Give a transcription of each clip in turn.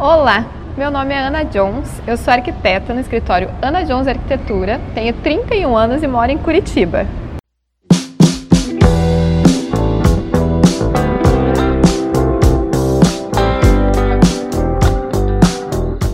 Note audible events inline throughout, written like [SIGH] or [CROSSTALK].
Olá, meu nome é Ana Jones, eu sou arquiteta no escritório Ana Jones Arquitetura, tenho 31 anos e moro em Curitiba.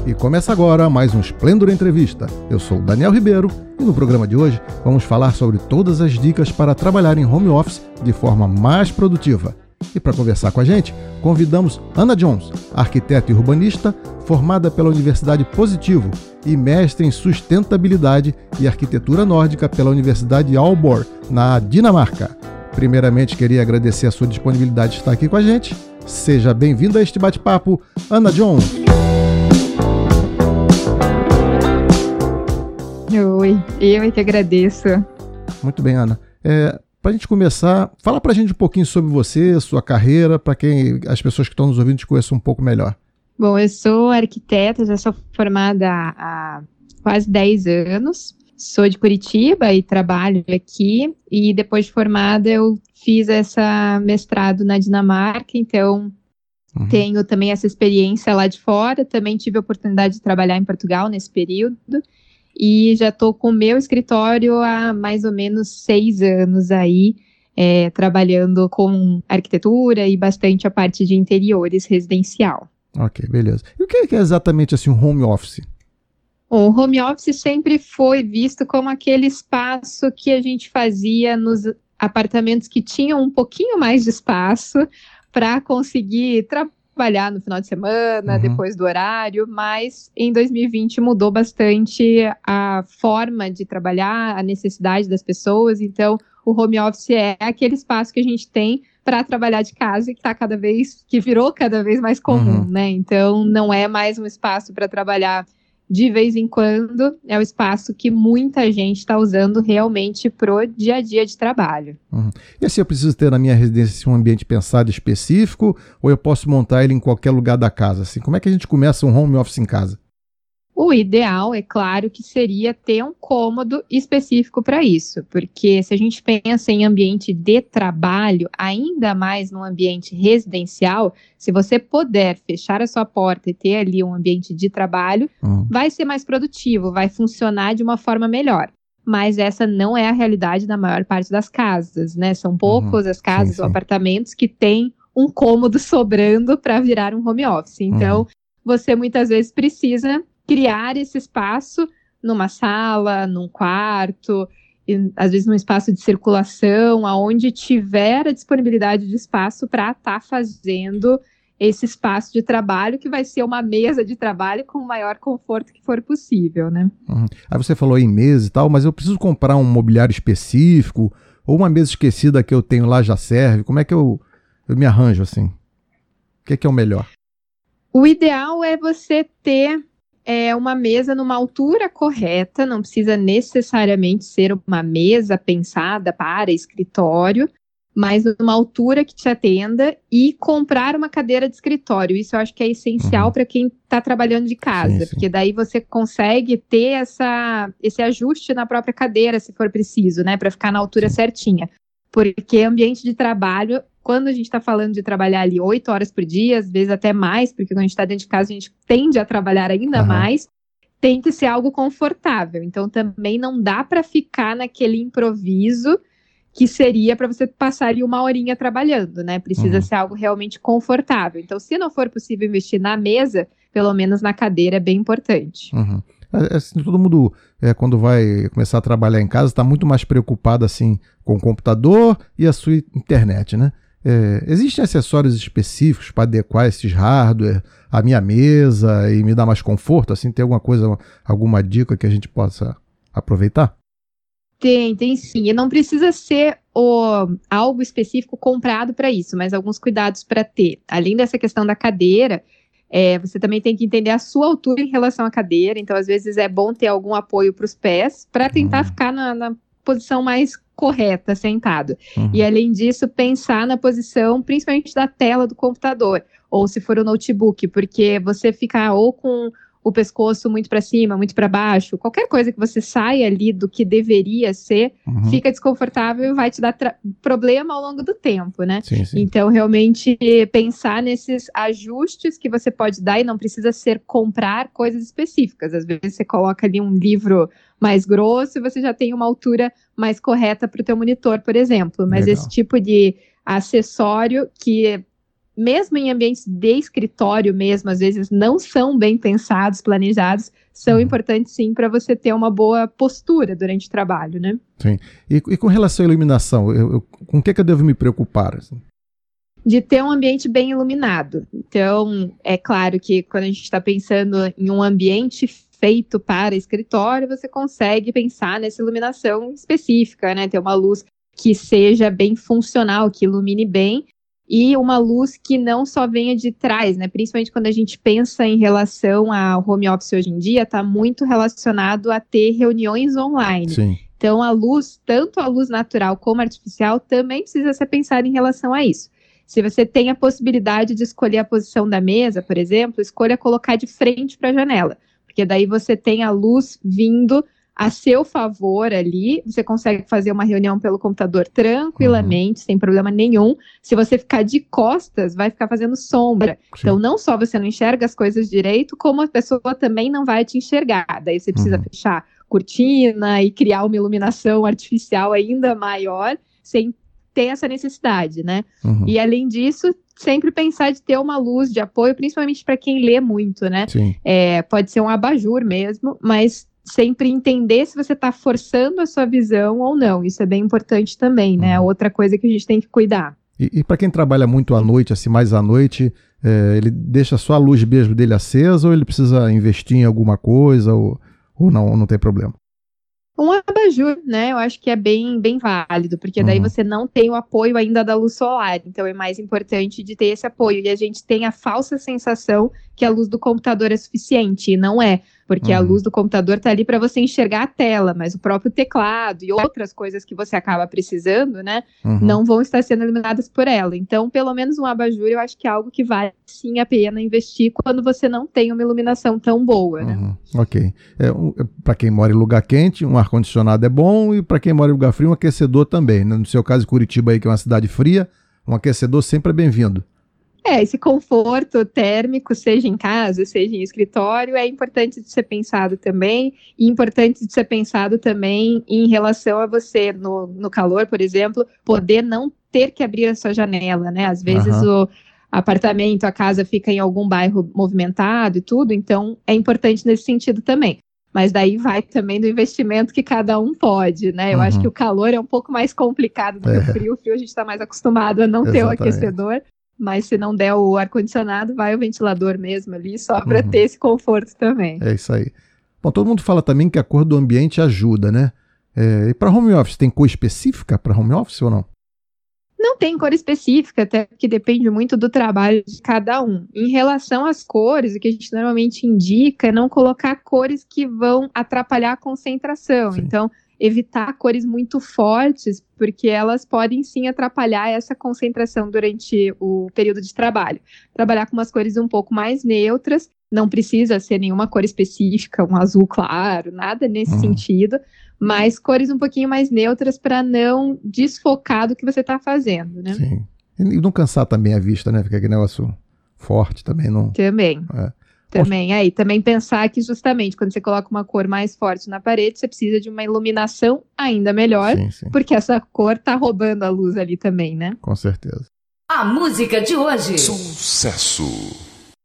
E começa agora mais um Esplendor Entrevista. Eu sou Daniel Ribeiro e no programa de hoje vamos falar sobre todas as dicas para trabalhar em home office de forma mais produtiva. E para conversar com a gente, convidamos Ana Jones, arquiteta e urbanista, formada pela Universidade Positivo e mestre em sustentabilidade e arquitetura nórdica pela Universidade Aalborg, na Dinamarca. Primeiramente, queria agradecer a sua disponibilidade de estar aqui com a gente. Seja bem-vinda a este bate-papo, Ana Jones. Oi, eu é que agradeço. Muito bem, Ana. É, para a gente começar, fala para a gente um pouquinho sobre você, sua carreira, para quem as pessoas que estão nos ouvindo te conheçam um pouco melhor. Bom, eu sou arquiteta, já sou formada há quase 10 anos. Sou de Curitiba e trabalho aqui. E depois de formada, eu fiz essa mestrado na Dinamarca, então uhum. tenho também essa experiência lá de fora. Também tive a oportunidade de trabalhar em Portugal nesse período e já estou com o meu escritório há mais ou menos seis anos aí, é, trabalhando com arquitetura e bastante a parte de interiores residencial. Ok, beleza. E o que é exatamente assim um home office? O home office sempre foi visto como aquele espaço que a gente fazia nos apartamentos que tinham um pouquinho mais de espaço para conseguir trabalhar trabalhar no final de semana, uhum. depois do horário, mas em 2020 mudou bastante a forma de trabalhar, a necessidade das pessoas. Então, o home office é aquele espaço que a gente tem para trabalhar de casa e que tá cada vez que virou cada vez mais comum, uhum. né? Então, não é mais um espaço para trabalhar de vez em quando, é o espaço que muita gente está usando realmente pro dia a dia de trabalho. Uhum. E assim, eu preciso ter na minha residência um ambiente pensado específico ou eu posso montar ele em qualquer lugar da casa? Assim, como é que a gente começa um home office em casa? O ideal, é claro, que seria ter um cômodo específico para isso, porque se a gente pensa em ambiente de trabalho, ainda mais no ambiente residencial, se você puder fechar a sua porta e ter ali um ambiente de trabalho, uhum. vai ser mais produtivo, vai funcionar de uma forma melhor. Mas essa não é a realidade da maior parte das casas, né? São poucas uhum. as casas sim, sim. ou apartamentos que têm um cômodo [LAUGHS] sobrando para virar um home office. Então, uhum. você muitas vezes precisa criar esse espaço numa sala, num quarto, e, às vezes num espaço de circulação, aonde tiver a disponibilidade de espaço para estar tá fazendo esse espaço de trabalho que vai ser uma mesa de trabalho com o maior conforto que for possível, né? Uhum. Aí você falou em mesa e tal, mas eu preciso comprar um mobiliário específico ou uma mesa esquecida que eu tenho lá já serve? Como é que eu, eu me arranjo assim? O que é, que é o melhor? O ideal é você ter é uma mesa numa altura correta, não precisa necessariamente ser uma mesa pensada para escritório, mas numa altura que te atenda e comprar uma cadeira de escritório. Isso eu acho que é essencial uhum. para quem está trabalhando de casa, sim, sim. porque daí você consegue ter essa, esse ajuste na própria cadeira, se for preciso, né, para ficar na altura sim. certinha. Porque ambiente de trabalho quando a gente está falando de trabalhar ali oito horas por dia, às vezes até mais, porque quando a gente está dentro de casa, a gente tende a trabalhar ainda uhum. mais, tem que ser algo confortável. Então também não dá para ficar naquele improviso que seria para você passar ali uma horinha trabalhando, né? Precisa uhum. ser algo realmente confortável. Então, se não for possível investir na mesa, pelo menos na cadeira é bem importante. Uhum. É, assim, todo mundo, é, quando vai começar a trabalhar em casa, está muito mais preocupado assim com o computador e a sua internet, né? É, existem acessórios específicos para adequar esses hardware à minha mesa e me dar mais conforto? Assim, tem alguma coisa, alguma dica que a gente possa aproveitar? Tem, tem sim. E não precisa ser o, algo específico comprado para isso, mas alguns cuidados para ter. Além dessa questão da cadeira, É, você também tem que entender a sua altura em relação à cadeira, então às vezes é bom ter algum apoio para os pés para tentar uhum. ficar na, na, posição mais correta, sentado. Uhum. E além disso, pensar na posição, principalmente da tela do computador, ou se for o notebook, porque você ficar ou com o pescoço muito para cima, muito para baixo, qualquer coisa que você saia ali do que deveria ser, uhum. fica desconfortável e vai te dar problema ao longo do tempo, né? Sim, sim. Então, realmente, pensar nesses ajustes que você pode dar e não precisa ser comprar coisas específicas. Às vezes você coloca ali um livro mais grosso e você já tem uma altura mais correta para o teu monitor, por exemplo. Mas Legal. esse tipo de acessório que mesmo em ambientes de escritório mesmo, às vezes não são bem pensados, planejados, são uhum. importantes sim para você ter uma boa postura durante o trabalho, né? Sim. E, e com relação à iluminação, eu, eu, com o que, que eu devo me preocupar? Assim? De ter um ambiente bem iluminado. Então, é claro que quando a gente está pensando em um ambiente feito para escritório, você consegue pensar nessa iluminação específica, né? Ter uma luz que seja bem funcional, que ilumine bem, e uma luz que não só venha de trás, né? Principalmente quando a gente pensa em relação ao home office hoje em dia, está muito relacionado a ter reuniões online. Sim. Então a luz, tanto a luz natural como artificial, também precisa ser pensada em relação a isso. Se você tem a possibilidade de escolher a posição da mesa, por exemplo, escolha colocar de frente para a janela, porque daí você tem a luz vindo a seu favor ali, você consegue fazer uma reunião pelo computador tranquilamente, uhum. sem problema nenhum. Se você ficar de costas, vai ficar fazendo sombra. Sim. Então, não só você não enxerga as coisas direito, como a pessoa também não vai te enxergar. Daí você precisa uhum. fechar cortina e criar uma iluminação artificial ainda maior, sem ter essa necessidade, né? Uhum. E além disso, sempre pensar de ter uma luz de apoio, principalmente para quem lê muito, né? É, pode ser um abajur mesmo, mas sempre entender se você está forçando a sua visão ou não. Isso é bem importante também, né? Uhum. Outra coisa que a gente tem que cuidar. E, e para quem trabalha muito à noite, assim, mais à noite, é, ele deixa só a luz mesmo dele acesa ou ele precisa investir em alguma coisa ou, ou não, não tem problema? Um abajur, né? Eu acho que é bem, bem válido, porque daí uhum. você não tem o apoio ainda da luz solar. Então é mais importante de ter esse apoio. E a gente tem a falsa sensação que a luz do computador é suficiente, e não é porque uhum. a luz do computador está ali para você enxergar a tela, mas o próprio teclado e outras coisas que você acaba precisando, né, uhum. não vão estar sendo iluminadas por ela. Então, pelo menos um abajur, eu acho que é algo que vale sim a pena investir quando você não tem uma iluminação tão boa, né? Uhum. Ok. É, um, é, para quem mora em lugar quente, um ar-condicionado é bom, e para quem mora em lugar frio, um aquecedor também. Né? No seu caso, Curitiba aí, que é uma cidade fria, um aquecedor sempre é bem-vindo. É, esse conforto térmico, seja em casa, seja em escritório, é importante de ser pensado também, e importante de ser pensado também em relação a você, no, no calor, por exemplo, poder não ter que abrir a sua janela, né? Às vezes uhum. o apartamento, a casa fica em algum bairro movimentado e tudo, então é importante nesse sentido também. Mas daí vai também do investimento que cada um pode, né? Eu uhum. acho que o calor é um pouco mais complicado do que é. o frio. O frio a gente está mais acostumado a não Exatamente. ter o aquecedor. Mas se não der o ar-condicionado, vai o ventilador mesmo ali, só para uhum. ter esse conforto também. É isso aí. Bom, todo mundo fala também que a cor do ambiente ajuda, né? É, e para home office, tem cor específica para home office ou não? Não tem cor específica, até porque depende muito do trabalho de cada um. Em relação às cores, o que a gente normalmente indica é não colocar cores que vão atrapalhar a concentração. Sim. Então, evitar cores muito fortes, porque elas podem sim atrapalhar essa concentração durante o período de trabalho. Trabalhar com umas cores um pouco mais neutras, não precisa ser nenhuma cor específica, um azul claro, nada nesse uhum. sentido, mas cores um pouquinho mais neutras para não desfocar do que você está fazendo, né? Sim. E não cansar também a vista, né? Fica aquele negócio forte também, não. Também. É. Também, aí, também pensar que justamente quando você coloca uma cor mais forte na parede, você precisa de uma iluminação ainda melhor, sim, sim. porque essa cor tá roubando a luz ali também, né? Com certeza. A música de hoje. Sucesso.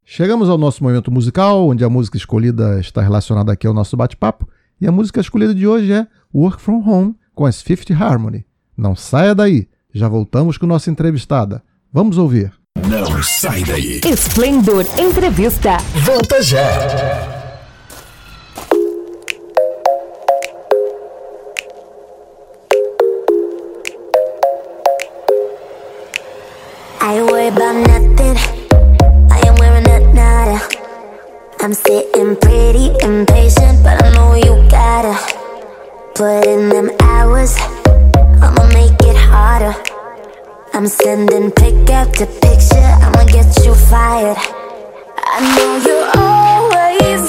Chegamos ao nosso momento musical, onde a música escolhida está relacionada aqui ao nosso bate-papo, e a música escolhida de hoje é Work From Home, com as Fifth Harmony. Não saia daí, já voltamos com nossa entrevistada. Vamos ouvir. Não sai daí. Esplendor Entrevista. Volta já. I worry about nothing. I am wearing a nada. I'm sitting pretty impatient, but I know you gotta put in them hours. I'ma make it harder. I'm sending pick after picture, I'ma get you fired. I know you're always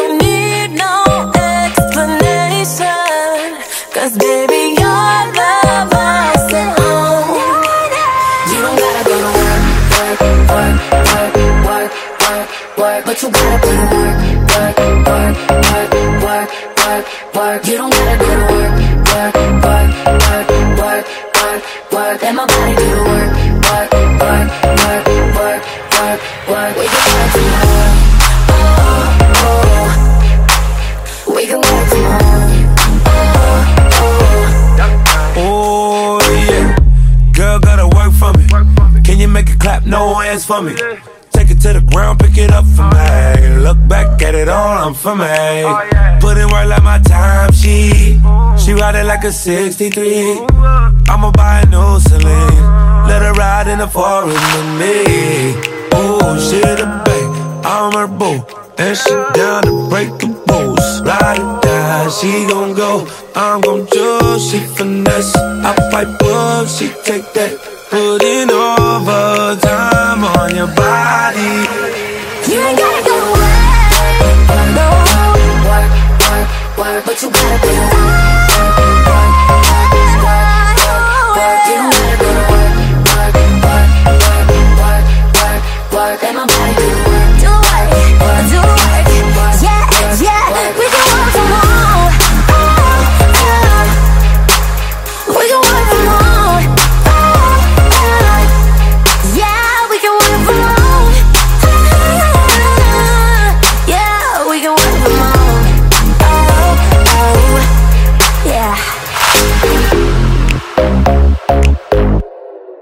work, work. You don't gotta go to work, work, work, work, work, work, work. Let my body do the work, work, work, work, work, work, work. We can work tomorrow. Oh, oh. We can work tomorrow. Oh yeah, girl gotta work for me. Can you make it clap? No hands for me. Take it to the ground, pick it up for me. Look back at it all, I'm for me. Put in work like my time she. She ride it like a 63. I'ma buy a new Celine. Let her ride in the forest with me. Oh, she the babe, I'm her boo. And she down to break the rules. Ride or die, she gon' go. I'm gon' choose, she finesse. I fight book, she take that. Putting overtime on your body. You ain't but you gotta put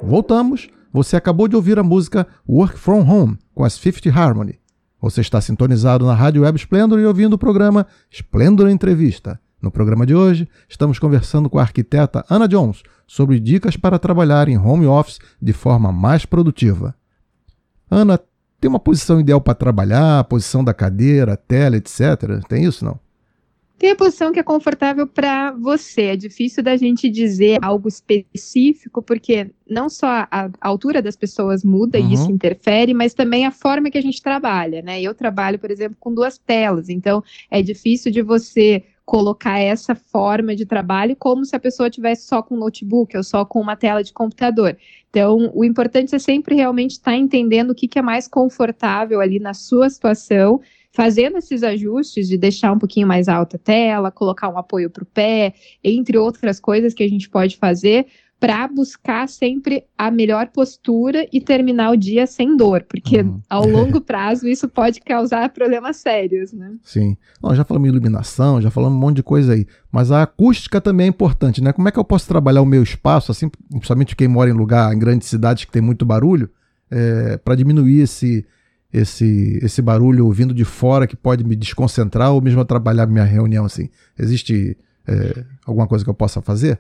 Voltamos. Você acabou de ouvir a música Work From Home com as Fifth Harmony. Você está sintonizado na Rádio Web Splendor e ouvindo o programa Splendor Entrevista. No programa de hoje, estamos conversando com a arquiteta Ana Jones sobre dicas para trabalhar em home office de forma mais produtiva. Ana, tem uma posição ideal para trabalhar, posição da cadeira, tela, etc. Tem isso não? Tem a posição que é confortável para você. É difícil da gente dizer algo específico, porque não só a, altura das pessoas muda Uhum. e isso interfere, mas também a forma que a gente trabalha, né? Eu trabalho, por exemplo, com duas telas, então é difícil de você colocar essa forma de trabalho como se a pessoa tivesse só com notebook ou só com uma tela de computador. Então, o importante é sempre realmente estar entendendo o que, que é mais confortável ali na sua situação fazendo esses ajustes de deixar um pouquinho mais alta a tela, colocar um apoio para o pé, entre outras coisas que a gente pode fazer para buscar sempre a melhor postura e terminar o dia sem dor, porque Uhum. ao longo prazo isso pode causar problemas sérios, né? Sim. Não, já falamos em iluminação, já falamos um monte de coisa aí. Mas a acústica também é importante, né? Como é que eu posso trabalhar o meu espaço, assim, principalmente quem mora em lugar, em grandes cidades que tem muito barulho, para diminuir esse, esse, esse barulho vindo de fora que pode me desconcentrar ou mesmo atrapalhar minha reunião, assim. Existe é, alguma coisa que eu possa fazer?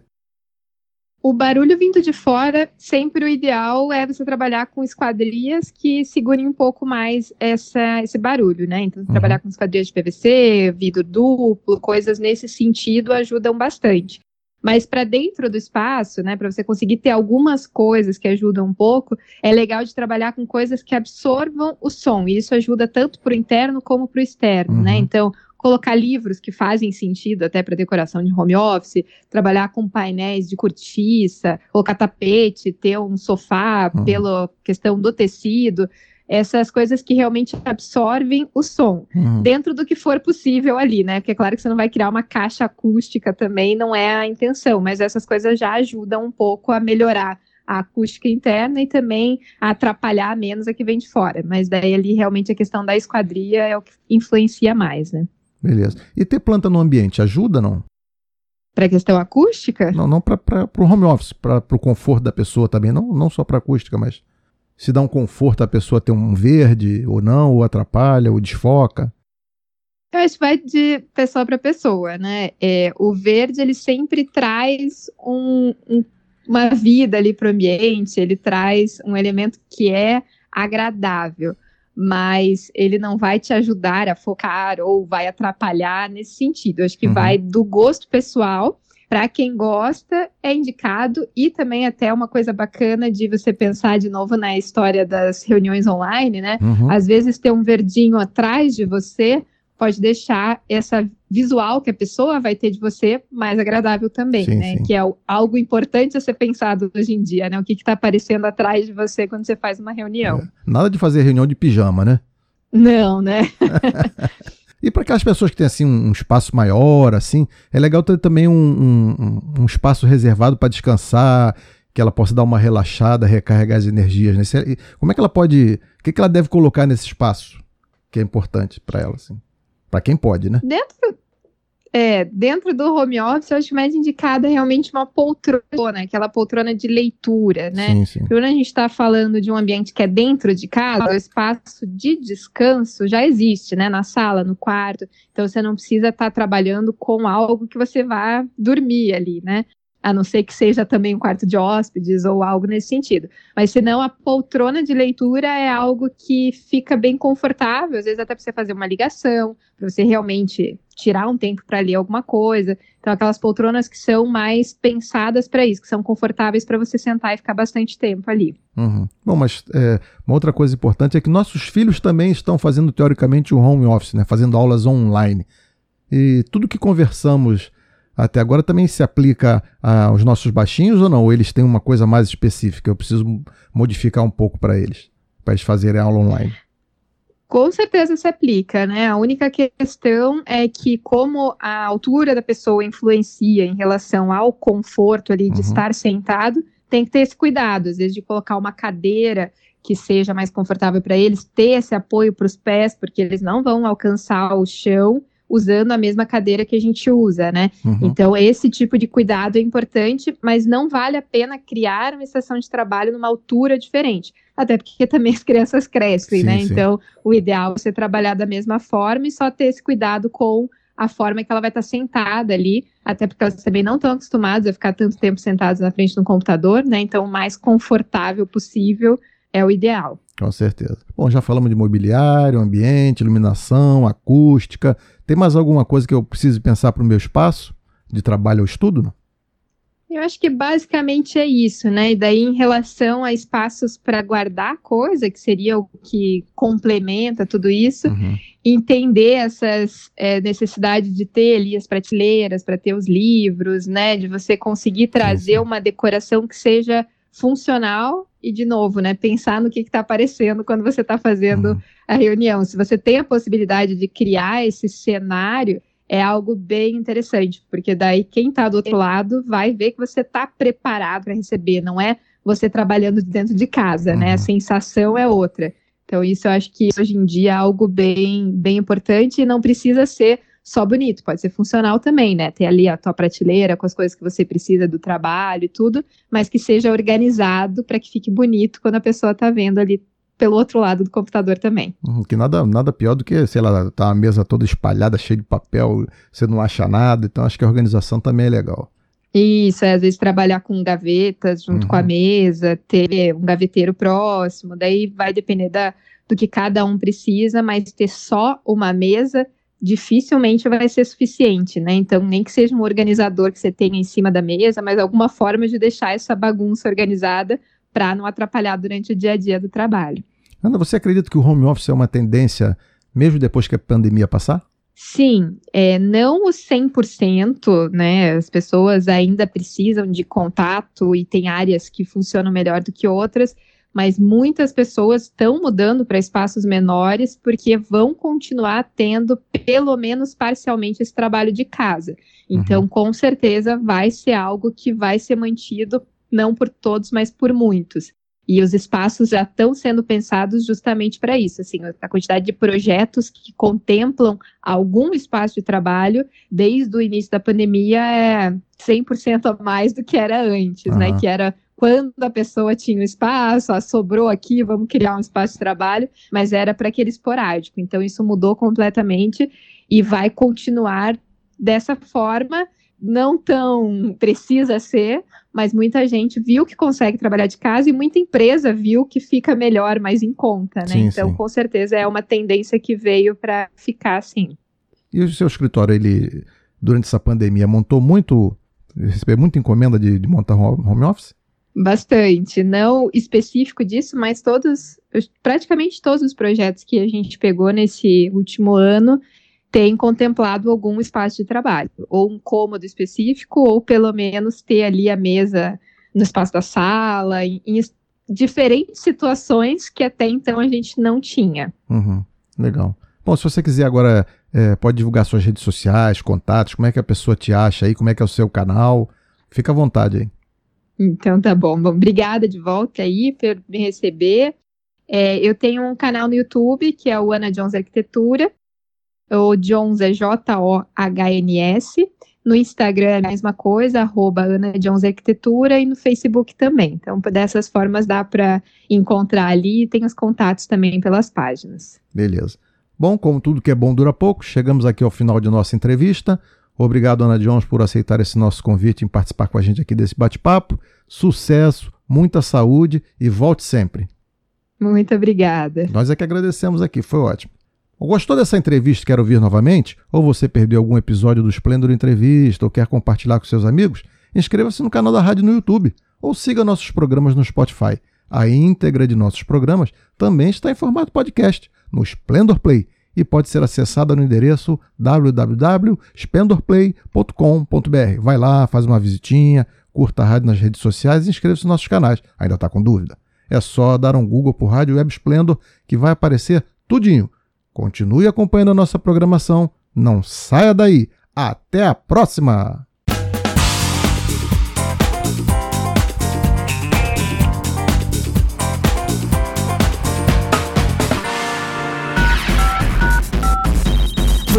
O barulho vindo de fora, sempre o ideal é você trabalhar com esquadrias que segurem um pouco mais essa, esse barulho, né? Então, uhum. trabalhar com esquadrias de PVC, vidro duplo, coisas nesse sentido ajudam bastante. Mas para dentro do espaço, né, para você conseguir ter algumas coisas que ajudam um pouco, é legal de trabalhar com coisas que absorvam o som. E isso ajuda tanto para o interno como para o externo, né? uhum. né? Então, colocar livros que fazem sentido até para decoração de home office, trabalhar com painéis de cortiça, colocar tapete, ter um sofá uhum. pela questão do tecido essas coisas que realmente absorvem o som, uhum. dentro do que for possível ali, né? Porque é claro que você não vai criar uma caixa acústica também, não é a intenção, mas essas coisas já ajudam um pouco a melhorar a acústica interna e também a atrapalhar menos a que vem de fora. Mas daí ali realmente a questão da esquadria é o que influencia mais, né? Beleza. E ter planta no ambiente ajuda, não? Para a questão acústica? Não, não para o home office, para o conforto da pessoa também, não, não só para acústica, mas se dá um conforto a pessoa ter um verde ou não, ou atrapalha, ou desfoca? Eu acho que vai de pessoa para pessoa, né? É, o verde ele sempre traz um, um, uma vida ali para o ambiente, ele traz um elemento que é agradável, mas ele não vai te ajudar a focar ou vai atrapalhar nesse sentido. Eu acho que uhum. vai do gosto pessoal para quem gosta, é indicado e também até uma coisa bacana de você pensar de novo na história das reuniões online, né? Uhum. Às vezes ter um verdinho atrás de você pode deixar essa visual que a pessoa vai ter de você mais agradável também, sim, né? Sim. Que é algo importante a ser pensado hoje em dia, né? O que está aparecendo atrás de você quando você faz uma reunião. É. Nada de fazer reunião de pijama, né? Não, né? [LAUGHS] E para aquelas pessoas que têm assim um espaço maior, assim, é legal ter também um, um, um espaço reservado para descansar, que ela possa dar uma relaxada, recarregar as energias. Né? Como é que ela pode. O que, que ela deve colocar nesse espaço que é importante para ela, assim? Para quem pode, né? Dentro, é, dentro do home office, eu acho mais indicada realmente uma poltrona, aquela poltrona de leitura, né? Sim, sim. Quando a gente está falando de um ambiente que é dentro de casa, o espaço de descanso já existe, né? Na sala, no quarto. Então você não precisa estar tá trabalhando com algo que você vá dormir ali, né? A não ser que seja também um quarto de hóspedes ou algo nesse sentido. Mas se não, a poltrona de leitura é algo que fica bem confortável, às vezes até para você fazer uma ligação, para você realmente tirar um tempo para ler alguma coisa. Então, aquelas poltronas que são mais pensadas para isso, que são confortáveis para você sentar e ficar bastante tempo ali. Uhum. Bom, mas é, uma outra coisa importante é que nossos filhos também estão fazendo, teoricamente, o home office, né? fazendo aulas online. E tudo que conversamos até agora também se aplica aos nossos baixinhos ou não? Ou eles têm uma coisa mais específica? Eu preciso modificar um pouco para eles, para eles fazerem aula online. Com certeza se aplica, né? A única questão é que, como a altura da pessoa influencia em relação ao conforto ali de uhum. estar sentado, tem que ter esse cuidado, às vezes, de colocar uma cadeira que seja mais confortável para eles, ter esse apoio para os pés, porque eles não vão alcançar o chão usando a mesma cadeira que a gente usa, né? Uhum. Então, esse tipo de cuidado é importante, mas não vale a pena criar uma estação de trabalho numa altura diferente. Até porque também as crianças crescem, sim, né? Sim. Então, o ideal é você trabalhar da mesma forma e só ter esse cuidado com a forma que ela vai estar sentada ali, até porque elas também não estão acostumadas a ficar tanto tempo sentadas na frente do computador, né? Então, o mais confortável possível é o ideal. Com certeza. Bom, já falamos de mobiliário, ambiente, iluminação, acústica. Tem mais alguma coisa que eu preciso pensar para o meu espaço de trabalho ou estudo? Eu acho que basicamente é isso, né? E daí, em relação a espaços para guardar coisa, que seria o que complementa tudo isso, uhum. entender essas é, necessidades de ter ali as prateleiras para ter os livros, né? De você conseguir trazer uma decoração que seja funcional e, de novo, né, pensar no que está aparecendo quando você está fazendo uhum. a reunião. Se você tem a possibilidade de criar esse cenário, é algo bem interessante, porque daí quem está do outro lado vai ver que você está preparado para receber, não é você trabalhando dentro de casa, uhum. né? A uhum. sensação é outra. Então, isso eu acho que hoje em dia é algo bem, bem importante e não precisa ser só bonito, pode ser funcional também, né? Ter ali a tua prateleira com as coisas que você precisa do trabalho e tudo, mas que seja organizado para que fique bonito quando a pessoa está vendo ali pelo outro lado do computador também. Uhum, que nada, nada pior do que, sei lá, tá a mesa toda espalhada, cheia de papel, você não acha nada, então acho que a organização também é legal. Isso, é, às vezes trabalhar com gavetas junto Uhum. com a mesa, ter um gaveteiro próximo, daí vai depender da, do que cada um precisa, mas ter só uma mesa dificilmente vai ser suficiente, né? Então, nem que seja um organizador que você tenha em cima da mesa, mas alguma forma de deixar essa bagunça organizada para não atrapalhar durante o dia a dia do trabalho. Ana, você acredita que o home office é uma tendência mesmo depois que a pandemia passar? Sim, é, não o 100%, né? As pessoas ainda precisam de contato e tem áreas que funcionam melhor do que outras, mas muitas pessoas estão mudando para espaços menores porque vão continuar tendo, pelo menos parcialmente, esse trabalho de casa. Então, com certeza, vai ser algo que vai ser mantido, não por todos, mas por muitos. E os espaços já estão sendo pensados justamente para isso. Assim, a quantidade de projetos que contemplam algum espaço de trabalho desde o início da pandemia é 100% a mais do que era antes, né? Aham. Que era quando a pessoa tinha um espaço, ah, sobrou aqui, vamos criar um espaço de trabalho, mas era para aquele esporádico. Então isso mudou completamente e vai continuar dessa forma, não tão precisa ser, mas muita gente viu que consegue trabalhar de casa e muita empresa viu que fica melhor, mais em conta, né? Sim, então, sim. com certeza é uma tendência que veio para ficar assim. E o seu escritório, ele, durante essa pandemia, montou muito, recebeu muita encomenda de, de montar home office? Bastante, não específico disso, mas todos, praticamente todos os projetos que a gente pegou nesse último ano têm contemplado algum espaço de trabalho, ou um cômodo específico, ou pelo menos ter ali a mesa no espaço da sala, em, em es- diferentes situações que até então a gente não tinha. Uhum, legal. Bom, se você quiser agora, é, pode divulgar suas redes sociais, contatos, como é que a pessoa te acha aí, como é que é o seu canal, fica à vontade aí. Então tá bom. Bom, obrigada de volta aí por me receber. É, eu tenho um canal no YouTube que é o Ana Jones Arquitetura. O Jones é J-O-H-N-S. No Instagram é a mesma coisa, arroba Ana Jones Arquitetura, e no Facebook também. Então, dessas formas dá para encontrar ali e tem os contatos também pelas páginas. Beleza. Bom, como tudo que é bom dura pouco, chegamos aqui ao final de nossa entrevista. Obrigado, Ana Jones, por aceitar esse nosso convite em participar com a gente aqui desse bate-papo. Sucesso, muita saúde e volte sempre. Muito obrigada. Nós é que agradecemos aqui, foi ótimo. Gostou dessa entrevista e quer ouvir novamente? Ou você perdeu algum episódio do Esplendor Entrevista ou quer compartilhar com seus amigos? Inscreva-se no canal da rádio no YouTube ou siga nossos programas no Spotify. A íntegra de nossos programas também está em formato podcast no Splendor Play e pode ser acessada no endereço www.splendorplay.com.br. Vai lá, faz uma visitinha, curta a rádio nas redes sociais e inscreva-se nos nossos canais. Ainda está com dúvida? É só dar um Google por Rádio Web Splendor que vai aparecer tudinho. Continue acompanhando a nossa programação. Não saia daí. Até a próxima!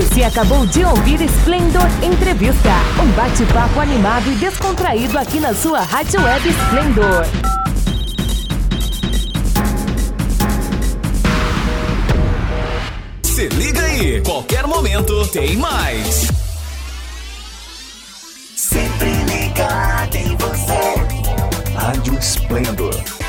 Você acabou de ouvir Splendor Entrevista, um bate-papo animado e descontraído aqui na sua Rádio Web Splendor. Se liga aí, qualquer momento tem mais. Sempre ligado em você. Rádio Esplendor.